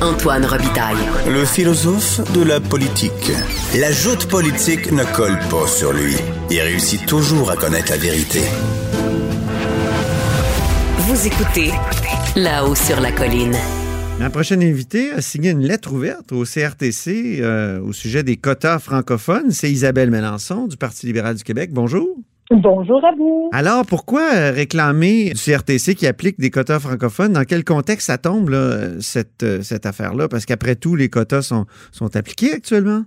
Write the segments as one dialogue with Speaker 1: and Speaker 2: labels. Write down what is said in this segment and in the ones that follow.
Speaker 1: Antoine Robitaille.
Speaker 2: Le philosophe de la politique. La joute politique ne colle pas sur lui. Il réussit toujours à connaître la vérité.
Speaker 1: Vous écoutez là-haut sur la colline.
Speaker 3: Ma prochaine invitée a signé une lettre ouverte au CRTC euh, au sujet des quotas francophones. C'est Isabelle Mélenchon du Parti libéral du Québec. Bonjour.
Speaker 4: Bonjour à vous.
Speaker 3: Alors, pourquoi euh, réclamer du CRTC qui applique des quotas francophones? Dans quel contexte ça tombe, là, cette, euh, cette affaire-là? Parce qu'après tout, les quotas sont, sont appliqués actuellement?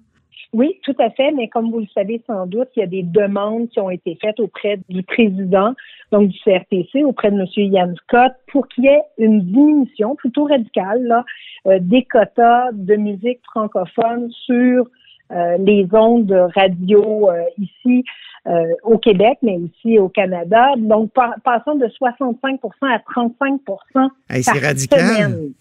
Speaker 4: Oui, tout à fait, mais comme vous le savez sans doute, il y a des demandes qui ont été faites auprès du président, donc du CRTC, auprès de M. Yann Scott, pour qu'il y ait une diminution plutôt radicale là, euh, des quotas de musique francophone sur les ondes radio euh, ici au Québec, mais aussi au Canada. Donc, passant de 65 à 35
Speaker 3: hey, C'est radical.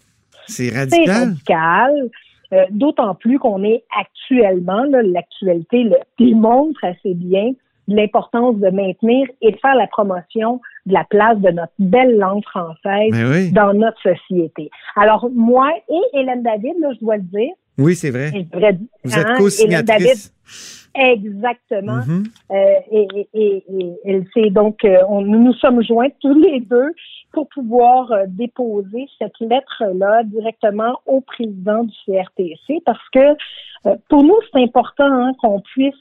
Speaker 3: C'est radical.
Speaker 4: C'est radical. Euh, d'autant plus qu'on est actuellement, l'actualité le démontre assez bien l'importance de maintenir et de faire la promotion de la place de notre belle langue française dans notre société. Alors, moi et Hélène David, là, je dois le dire.
Speaker 3: Oui, c'est vrai. Vous êtes co-signatrice.
Speaker 4: Exactement. Mm-hmm. euh, et, donc, euh, on, nous nous sommes joints tous les deux pour pouvoir euh, déposer cette lettre-là directement au président du CRTC parce que euh, pour nous, c'est important hein, qu'on puisse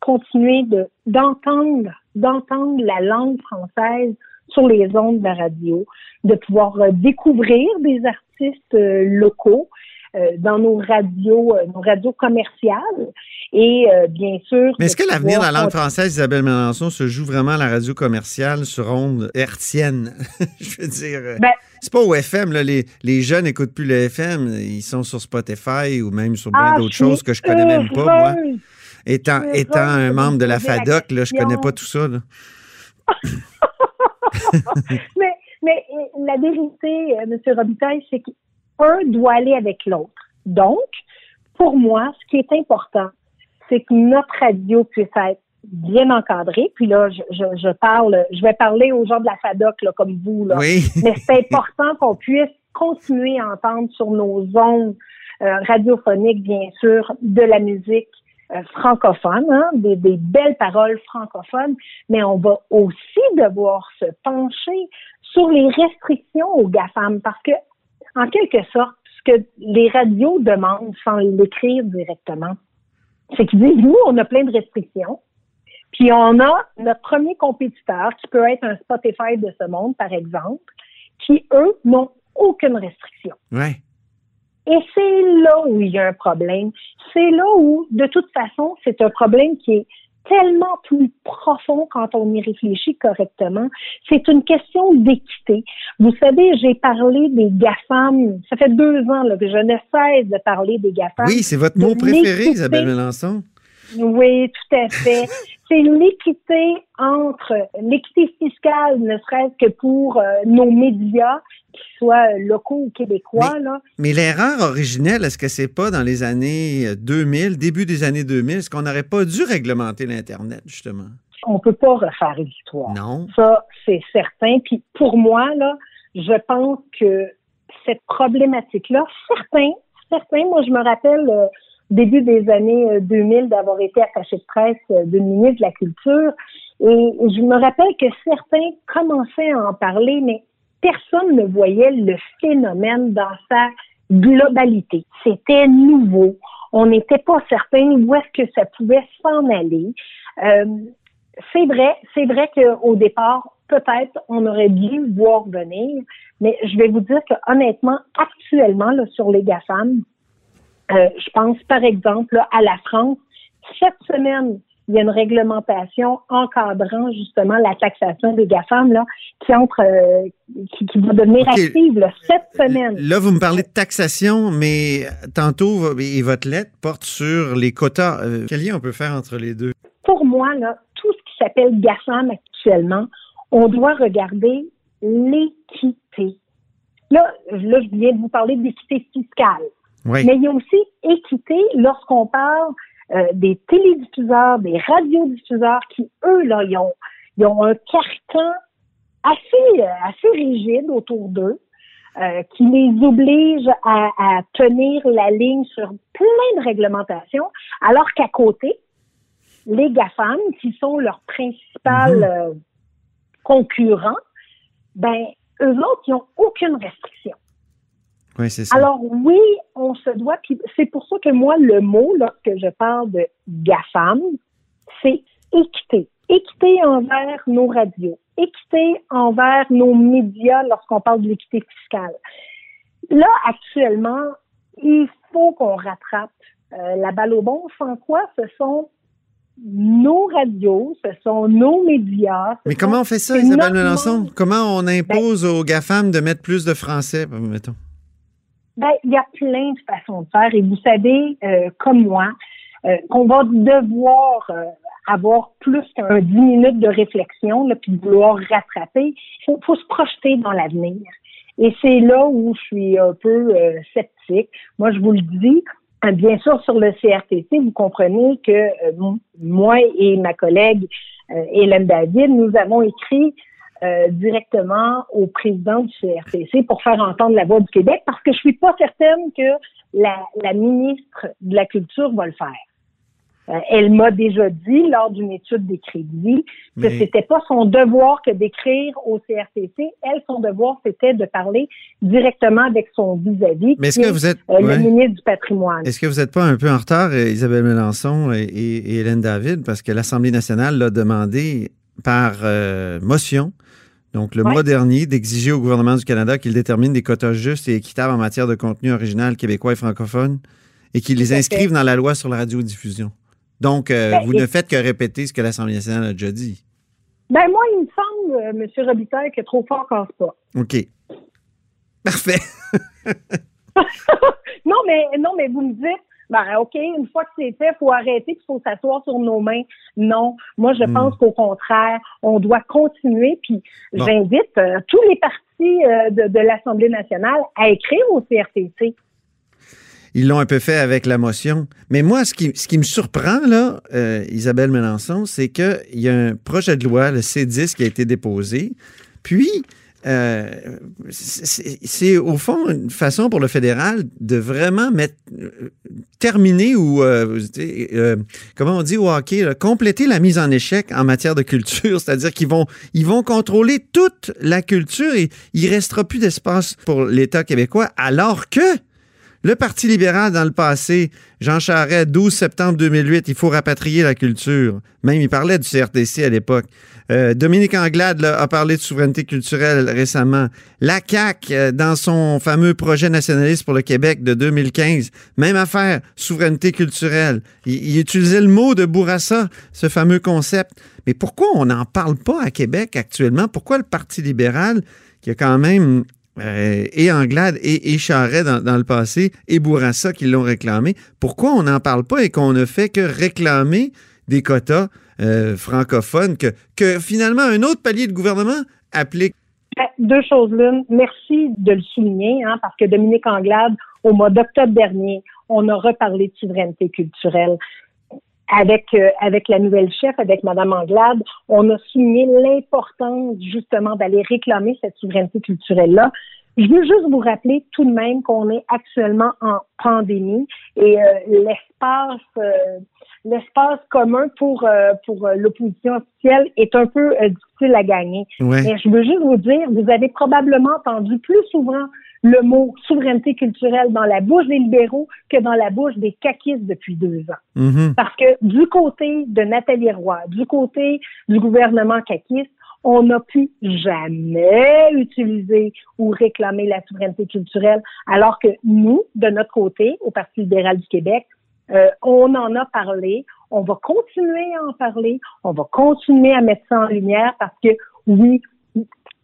Speaker 4: continuer de, d'entendre, d'entendre la langue française sur les ondes de la radio, de pouvoir découvrir des artistes locaux dans nos radios, euh, nos radios commerciales. Et euh, bien sûr.
Speaker 3: Mais est-ce que l'avenir de la langue française, Isabelle Mélenchon, se joue vraiment à la radio commerciale sur ondes hertziennes? Je veux dire. Ben, c'est pas au FM, là. Les, les jeunes n'écoutent plus le FM. Ils sont sur Spotify ou même sur bien ah, d'autres choses que je connais même pas, moi. Étant, étant un membre de la FADOC, là, je connais pas tout ça.
Speaker 4: mais, mais la vérité, M. Robitaille, c'est que un doit aller avec l'autre. Donc, pour moi, ce qui est important, c'est que notre radio puisse être bien encadrée. Puis là, je, parle, je vais parler aux gens de la FADOC, là, comme vous. Là.
Speaker 3: Oui.
Speaker 4: Mais c'est important qu'on puisse continuer à entendre sur nos ondes euh, radiophoniques, bien sûr, de la musique euh, francophone, hein, des, des, belles paroles francophones, mais on va aussi devoir se pencher sur les restrictions aux GAFAM parce que en quelque sorte, ce que les radios demandent sans l'écrire directement, c'est qu'ils disent, nous, on a plein de restrictions, puis on a notre premier compétiteur, qui peut être un Spotify de ce monde, par exemple, qui, eux, n'ont aucune restriction.
Speaker 3: Ouais.
Speaker 4: Et c'est là où il y a un problème. C'est là où, de toute façon, c'est un problème qui est tellement plus profond quand on y réfléchit correctement. C'est une question d'équité. Vous savez, j'ai parlé des GAFAM. Ça fait deux ans là, que je ne cesse de parler des GAFAM.
Speaker 3: Oui, c'est votre mot préféré, Isabelle Mélenchon.
Speaker 4: Oui, tout à fait. c'est l'équité entre l'équité fiscale, ne serait-ce que pour euh, nos médias, qu'ils soient locaux ou québécois.
Speaker 3: Mais,
Speaker 4: là.
Speaker 3: mais l'erreur originelle, est-ce que c'est pas dans les années 2000, début des années 2000, est-ce qu'on n'aurait pas dû réglementer l'Internet, justement?
Speaker 4: On peut pas refaire l'histoire.
Speaker 3: Non.
Speaker 4: Ça, c'est certain. Puis pour moi, là, je pense que cette problématique-là, certains, certains, moi je me rappelle euh, début des années 2000 euh, d'avoir été attaché de presse euh, d'une ministre de la Culture. Et je me rappelle que certains commençaient à en parler, mais personne ne voyait le phénomène dans sa globalité. C'était nouveau. On n'était pas certain où est-ce que ça pouvait s'en aller. Euh, c'est vrai, c'est vrai qu'au départ, peut-être on aurait dû voir venir, mais je vais vous dire que honnêtement, actuellement, là, sur les GAFAM, euh, je pense par exemple à la France. Cette semaine, il y a une réglementation encadrant justement la taxation des GAFAM là, qui entre euh, qui, va devenir active cette semaine.
Speaker 3: Là, vous me parlez de taxation, mais tantôt, et votre lettre porte sur les quotas. Euh, quel lien on peut faire entre les deux?
Speaker 4: Pour moi, là, tout ce qui s'appelle GAFAM actuellement, on doit regarder l'équité. Là, là, je viens de vous parler d'équité fiscale. Mais il y a aussi équité lorsqu'on parle euh, des télédiffuseurs, des radiodiffuseurs qui, eux, là, ils ont, ils ont un carcan assez, euh, assez rigide autour d'eux. euh, qui les oblige à, à, tenir la ligne sur plein de réglementations, alors qu'à côté, les GAFAM, qui sont leurs principal mhm. euh, concurrents, ben, eux autres, ils n'ont aucune restriction.
Speaker 3: Oui, c'est ça.
Speaker 4: Alors oui, on se doit, puis c'est pour ça que moi, le mot, lorsque je parle de GAFAM, c'est équité. Équité envers nos radios, équité envers nos médias lorsqu'on parle de l'équité fiscale. Là, actuellement, il faut qu'on rattrape euh, la balle au bon, sans quoi ce sont nos radios, ce sont nos médias.
Speaker 3: Mais comment on fait ça, Isabelle Melançon? Comment on impose aux GAFAM de mettre plus de français, mettons?
Speaker 4: Ben, il y a plein de façons de faire. Et vous savez, euh, comme moi, euh, qu'on va devoir euh, avoir plus qu'un dix minutes de réflexion, là, puis vouloir rattraper. Il faut, se projeter dans l'avenir. Et c'est là où je suis un peu sceptique. Moi, je vous le dis, Bien sûr, sur le CRTC, vous comprenez que moi et ma collègue Hélène David, nous avons écrit euh, directement au président du CRTC pour faire entendre la voix du Québec parce que je suis pas certaine que la, ministre de la Culture va le faire. Euh, elle m'a déjà dit lors d'une étude des crédits que c'était pas son devoir que d'écrire au CRTC. Elle, son devoir, c'était de parler directement avec son vis-à-vis.
Speaker 3: Mais est-ce que vous êtes
Speaker 4: euh, le ministre du Patrimoine
Speaker 3: Est-ce que vous n'êtes pas un peu en retard, Isabelle Mélenchon et, Hélène David, parce que l'Assemblée nationale l'a demandé par motion donc, le mois dernier, d'exiger au gouvernement du Canada qu'il détermine des quotas justes et équitables en matière de contenu original québécois et francophone et qu'il les inscrive dans la loi sur la radiodiffusion. Donc, euh, ben, vous ne faites que répéter ce que l'Assemblée nationale a déjà dit.
Speaker 4: Ben moi, il me semble, euh, M. Robitaille, que trop fort casse pas.
Speaker 3: OK. Parfait.
Speaker 4: non, mais non, mais vous me dites, ben, OK, une fois que c'est fait, il faut arrêter, il faut s'asseoir sur nos mains. Non, moi, je hmm. pense qu'au contraire, on doit continuer. Puis j'invite euh, tous les partis euh, de, l'Assemblée nationale à écrire au CRTC.
Speaker 3: Ils l'ont un peu fait avec la motion. Mais moi, ce qui, ce qui me surprend, là, euh, Isabelle Melançon, c'est qu'il y a un projet de loi, le C10, qui a été déposé. Puis, euh, c'est au fond une façon pour le fédéral de vraiment mettre, terminer ou, euh, euh, comment on dit au hockey, compléter la mise en échec en matière de culture. C'est-à-dire qu'ils vont, ils contrôler toute la culture et il restera plus d'espace pour l'État québécois, alors que le Parti libéral, dans le passé, Jean Charest, 12 septembre 2008, il faut rapatrier la culture. Même, il parlait du CRTC à l'époque. Euh, Dominique Anglade a parlé de souveraineté culturelle récemment. La CAQ, euh, dans son fameux projet nationaliste pour le Québec de 2015, même affaire, souveraineté culturelle. Il, utilisait le mot de Bourassa, ce fameux concept. Mais pourquoi on n'en parle pas à Québec actuellement? Pourquoi le Parti libéral, qui a quand même euh, et Anglade et, et dans, le passé, et Bourassa qui l'ont réclamé, pourquoi on n'en parle pas et qu'on ne fait que réclamer des quotas euh, francophone que, finalement un autre palier de gouvernement applique?
Speaker 4: Ben, deux choses l'une. Merci de le souligner, hein, parce que Dominique Anglade, au mois d'octobre dernier, on a reparlé de souveraineté culturelle. Avec, euh, avec la nouvelle chef, avec Mme Anglade, on a souligné l'importance justement d'aller réclamer cette souveraineté culturelle-là. Je veux juste vous rappeler tout de même qu'on est actuellement en pandémie et euh, l'espace l'espace commun pour euh, pour euh, l'opposition officielle est un peu euh, difficile à gagner. Mais je veux juste vous dire, vous avez probablement entendu plus souvent le mot souveraineté culturelle dans la bouche des libéraux que dans la bouche des caquistes depuis deux ans. Mm-hmm. Parce que du côté de Nathalie Roy, du côté du gouvernement caquiste, on n'a pu jamais utiliser ou réclamer la souveraineté culturelle, alors que nous, de notre côté, au Parti libéral du Québec, euh, on en a parlé, on va continuer à en parler, on va continuer à mettre ça en lumière parce que oui,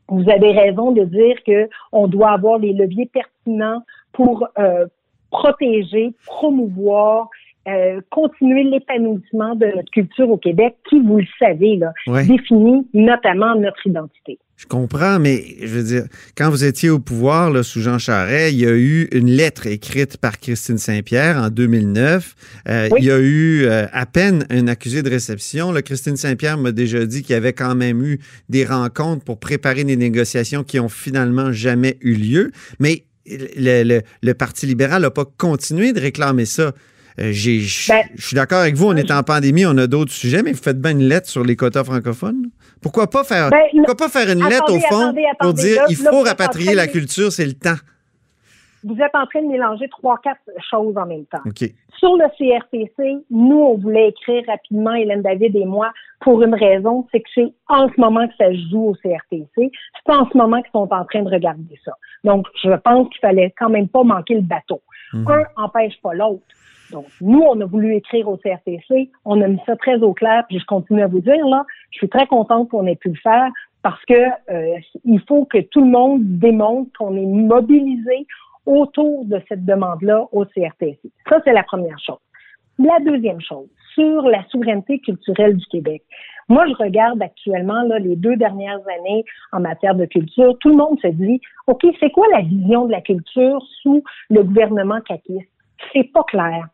Speaker 4: vous avez raison de dire que on doit avoir les leviers pertinents pour euh, protéger, promouvoir euh, continuer l'épanouissement de notre culture au Québec, qui, vous le savez, là, définit notamment notre identité.
Speaker 3: Je comprends, mais je veux dire, quand vous étiez au pouvoir là, sous Jean Charest, il y a eu une lettre écrite par Christine Saint-Pierre en 2009. Euh, il y a eu euh, à peine un accusé de réception. Là, Christine Saint-Pierre m'a déjà dit qu'il y avait quand même eu des rencontres pour préparer des négociations qui ont finalement jamais eu lieu. Mais le, le Parti libéral n'a pas continué de réclamer ça. Euh, ben, je suis d'accord avec vous, on est en pandémie, on a d'autres sujets, mais vous faites bien une lettre sur les quotas francophones. Pourquoi pas faire, ben, pourquoi pas faire une lettre au fond pour dire il faut rapatrier la culture, c'est le temps?
Speaker 4: Vous êtes en train de mélanger trois, quatre choses en même temps. Sur le CRTC, nous, on voulait écrire rapidement, Hélène David et moi, pour une raison, c'est que c'est en ce moment que ça joue au CRTC. C'est en ce moment qu'ils sont en train de regarder ça. Donc, je pense qu'il fallait quand même pas manquer le bateau. Mhm. Un n'empêche pas l'autre. Donc, nous, on a voulu écrire au CRTC, on a mis ça très au clair, puis je continue à vous dire, là, je suis très contente qu'on ait pu le faire parce que euh, il faut que tout le monde démontre qu'on est mobilisé autour de cette demande-là au CRTC. Ça, c'est la première chose. La deuxième chose, sur la souveraineté culturelle du Québec. Moi, je regarde actuellement là, les deux dernières années en matière de culture. Tout le monde se dit, OK, c'est quoi la vision de la culture sous le gouvernement caquiste? C'est pas clair.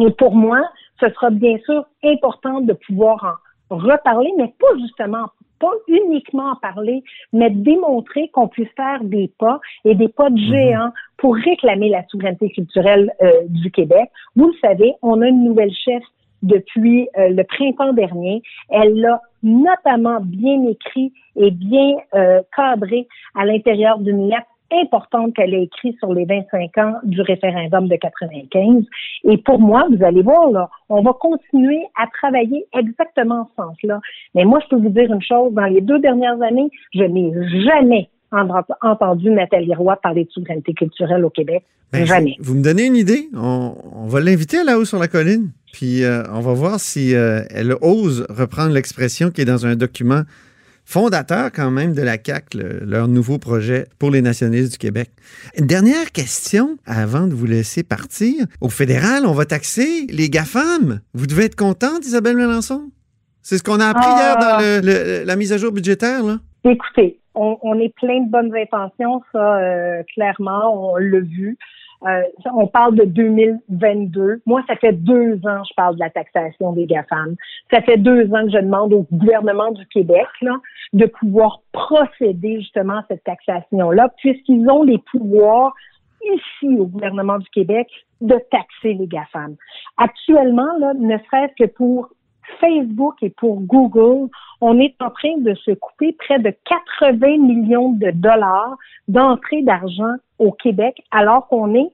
Speaker 4: Et pour moi, ce sera bien sûr important de pouvoir en reparler, mais pas justement, pas uniquement en parler, mais démontrer qu'on puisse faire des pas et des pas de mhm. géant pour réclamer la souveraineté culturelle euh, du Québec. Vous le savez, on a une nouvelle chef depuis euh, le printemps dernier. Elle l'a notamment bien écrit et bien euh, cadré à l'intérieur d'une lettre importante qu'elle a écrite sur les 25 ans du référendum de 95. Et pour moi, vous allez voir, là, on va continuer à travailler exactement en ce sens-là. Mais moi, je peux vous dire une chose, dans les deux dernières années, je n'ai jamais entendu Nathalie Roy parler de souveraineté culturelle au Québec. Ben, jamais.
Speaker 3: Vous, me donnez une idée? On, va l'inviter là-haut sur la colline, puis euh, on va voir si euh, elle ose reprendre l'expression qui est dans un document fondateur quand même de la CAC, leur nouveau projet pour les nationalistes du Québec. Une dernière question avant de vous laisser partir. Au fédéral, on va taxer les GAFAM. Vous devez être contente, Isabelle Melançon? C'est ce qu'on a appris hier dans la mise à jour budgétaire, là?
Speaker 4: Écoutez, on, est plein de bonnes intentions, ça, euh, clairement, on l'a vu. Euh, on parle de 2022. Moi, ça fait deux ans que je parle de la taxation des GAFAM. Ça fait deux ans que je demande au gouvernement du Québec de pouvoir procéder justement à cette taxation-là, puisqu'ils ont les pouvoirs ici au gouvernement du Québec de taxer les GAFAM. Actuellement, là, ne serait-ce que pour Facebook et pour Google, on est en train de se couper près de 80 millions de dollars d'entrée d'argent au Québec, alors qu'on est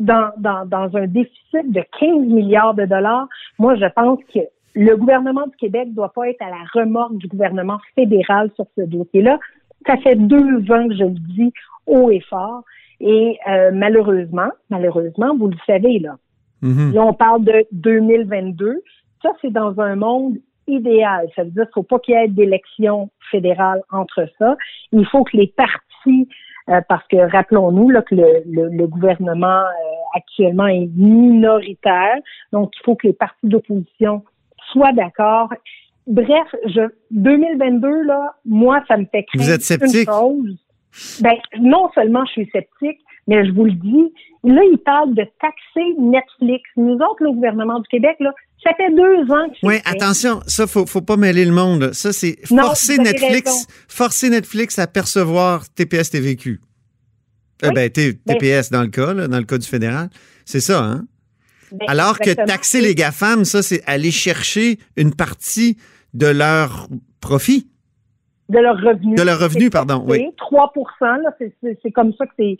Speaker 4: dans, dans, dans un déficit de 15 milliards de dollars. Moi, je pense que le gouvernement du Québec ne doit pas être à la remorque du gouvernement fédéral sur ce dossier-là. Ça fait deux ans que je le dis haut et fort. Et euh, malheureusement, malheureusement, vous le savez, là, mm-hmm. là, on parle de 2022. Ça, c'est dans un monde idéal. Ça veut dire qu'il ne faut pas qu'il y ait d'élection fédérale entre ça. Il faut que les partis, euh, parce que rappelons-nous là, que le, le, gouvernement euh, actuellement est minoritaire, donc il faut que les partis d'opposition soient d'accord. Bref, je, 2022, là, moi, ça me fait craindre
Speaker 3: Vous êtes sceptique?
Speaker 4: une chose. Ben, non seulement je suis sceptique, mais je vous le dis, là, il parle de taxer Netflix. Nous autres, le gouvernement du Québec, là, ça fait deux ans que
Speaker 3: Oui, attention, ça, faut, faut pas mêler le monde. Ça, c'est forcer Netflix, forcer Netflix à percevoir TPS TVQ. Euh, ben, TPS dans le cas, dans le cas du fédéral. C'est ça, hein? Ben, Alors que taxer les GAFAM, ça, c'est aller chercher une partie de leur profit
Speaker 4: de leur revenu.
Speaker 3: De leur revenu, pardon, oui.
Speaker 4: 3% c'est comme ça que c'est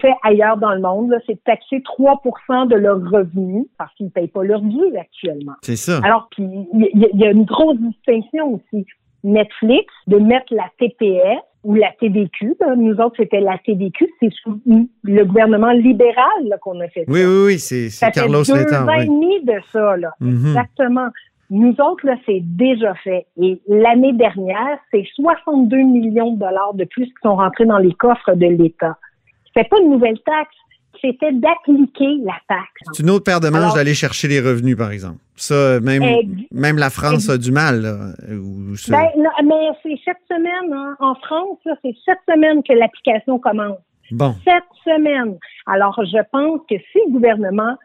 Speaker 4: fait ailleurs dans le monde. C'est taxer 3% de leur revenu parce qu'ils ne payent pas leur dû actuellement.
Speaker 3: C'est ça.
Speaker 4: Alors, puis il y, a une grosse distinction aussi. Netflix, de mettre la TPS ou la TVQ. Nous autres, c'était la TVQ. C'est sous le gouvernement libéral qu'on a fait ça.
Speaker 3: Oui, oui, oui. C'est Carlos
Speaker 4: Ça fait deux ans et demi de ça. Là. Mm-hmm. Exactement. Nous autres, là, c'est déjà fait. Et l'année dernière, c'est 62 millions de dollars de plus qui sont rentrés dans les coffres de l'État. C'est pas une nouvelle taxe c'était d'appliquer la taxe.
Speaker 3: C'est une autre paire de manches d'aller chercher les revenus, par exemple. Ça, même, même la France a du mal.
Speaker 4: ben, mais c'est cette semaine, hein, en France, c'est cette semaine que l'application commence.
Speaker 3: Bon.
Speaker 4: Cette semaine. Alors, je pense que si le gouvernement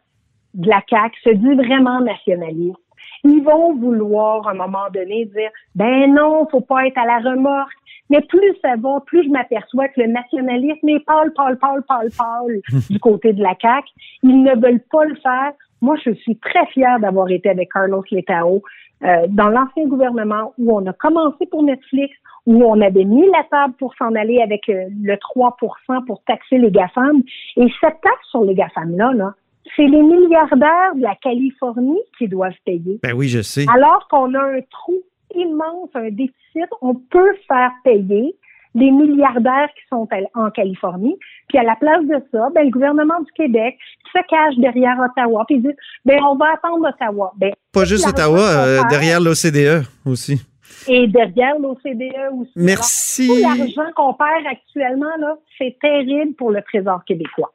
Speaker 4: de la CAQ se dit vraiment nationaliste, ils vont vouloir, à un moment donné, dire, ben non, faut pas être à la remorque. Mais plus ça va, plus je m'aperçois que le nationalisme est pâle, pâle, pâle, pâle, pâle du côté de la CAQ. Ils ne veulent pas le faire. Moi, je suis très fière d'avoir été avec Carlos Letao euh, dans l'ancien gouvernement où on a commencé pour Netflix, où on avait mis la table pour s'en aller avec euh, le 3% pour taxer les GAFAM. Et cette taxe sur les GAFAM-là, là, c'est les milliardaires de la Californie qui doivent payer.
Speaker 3: Ben oui, je sais.
Speaker 4: Alors qu'on a un trou immense, un déficit, on peut faire payer les milliardaires qui sont en Californie. Puis à la place de ça, ben, le gouvernement du Québec se cache derrière Ottawa puis dit ben on va attendre Ottawa. Ben,
Speaker 3: Pas juste Ottawa, euh, derrière l'OCDE aussi.
Speaker 4: Et derrière l'OCDE aussi.
Speaker 3: Merci.
Speaker 4: Tout l'argent qu'on perd actuellement, là, c'est terrible pour le Trésor québécois.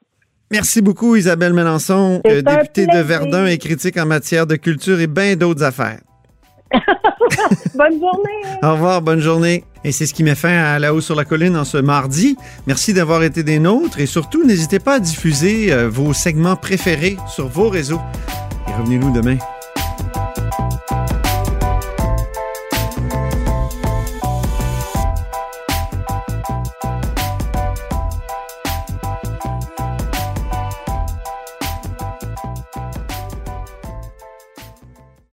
Speaker 3: Merci beaucoup, Isabelle Mélenchon, euh, députée de Verdun et critique en matière de culture et bien d'autres affaires.
Speaker 4: bonne journée.
Speaker 3: Au revoir, bonne journée. Et c'est ce qui met fin à La Haut sur la Colline en ce mardi. Merci d'avoir été des nôtres et surtout, n'hésitez pas à diffuser euh, vos segments préférés sur vos réseaux. Et revenez-nous demain.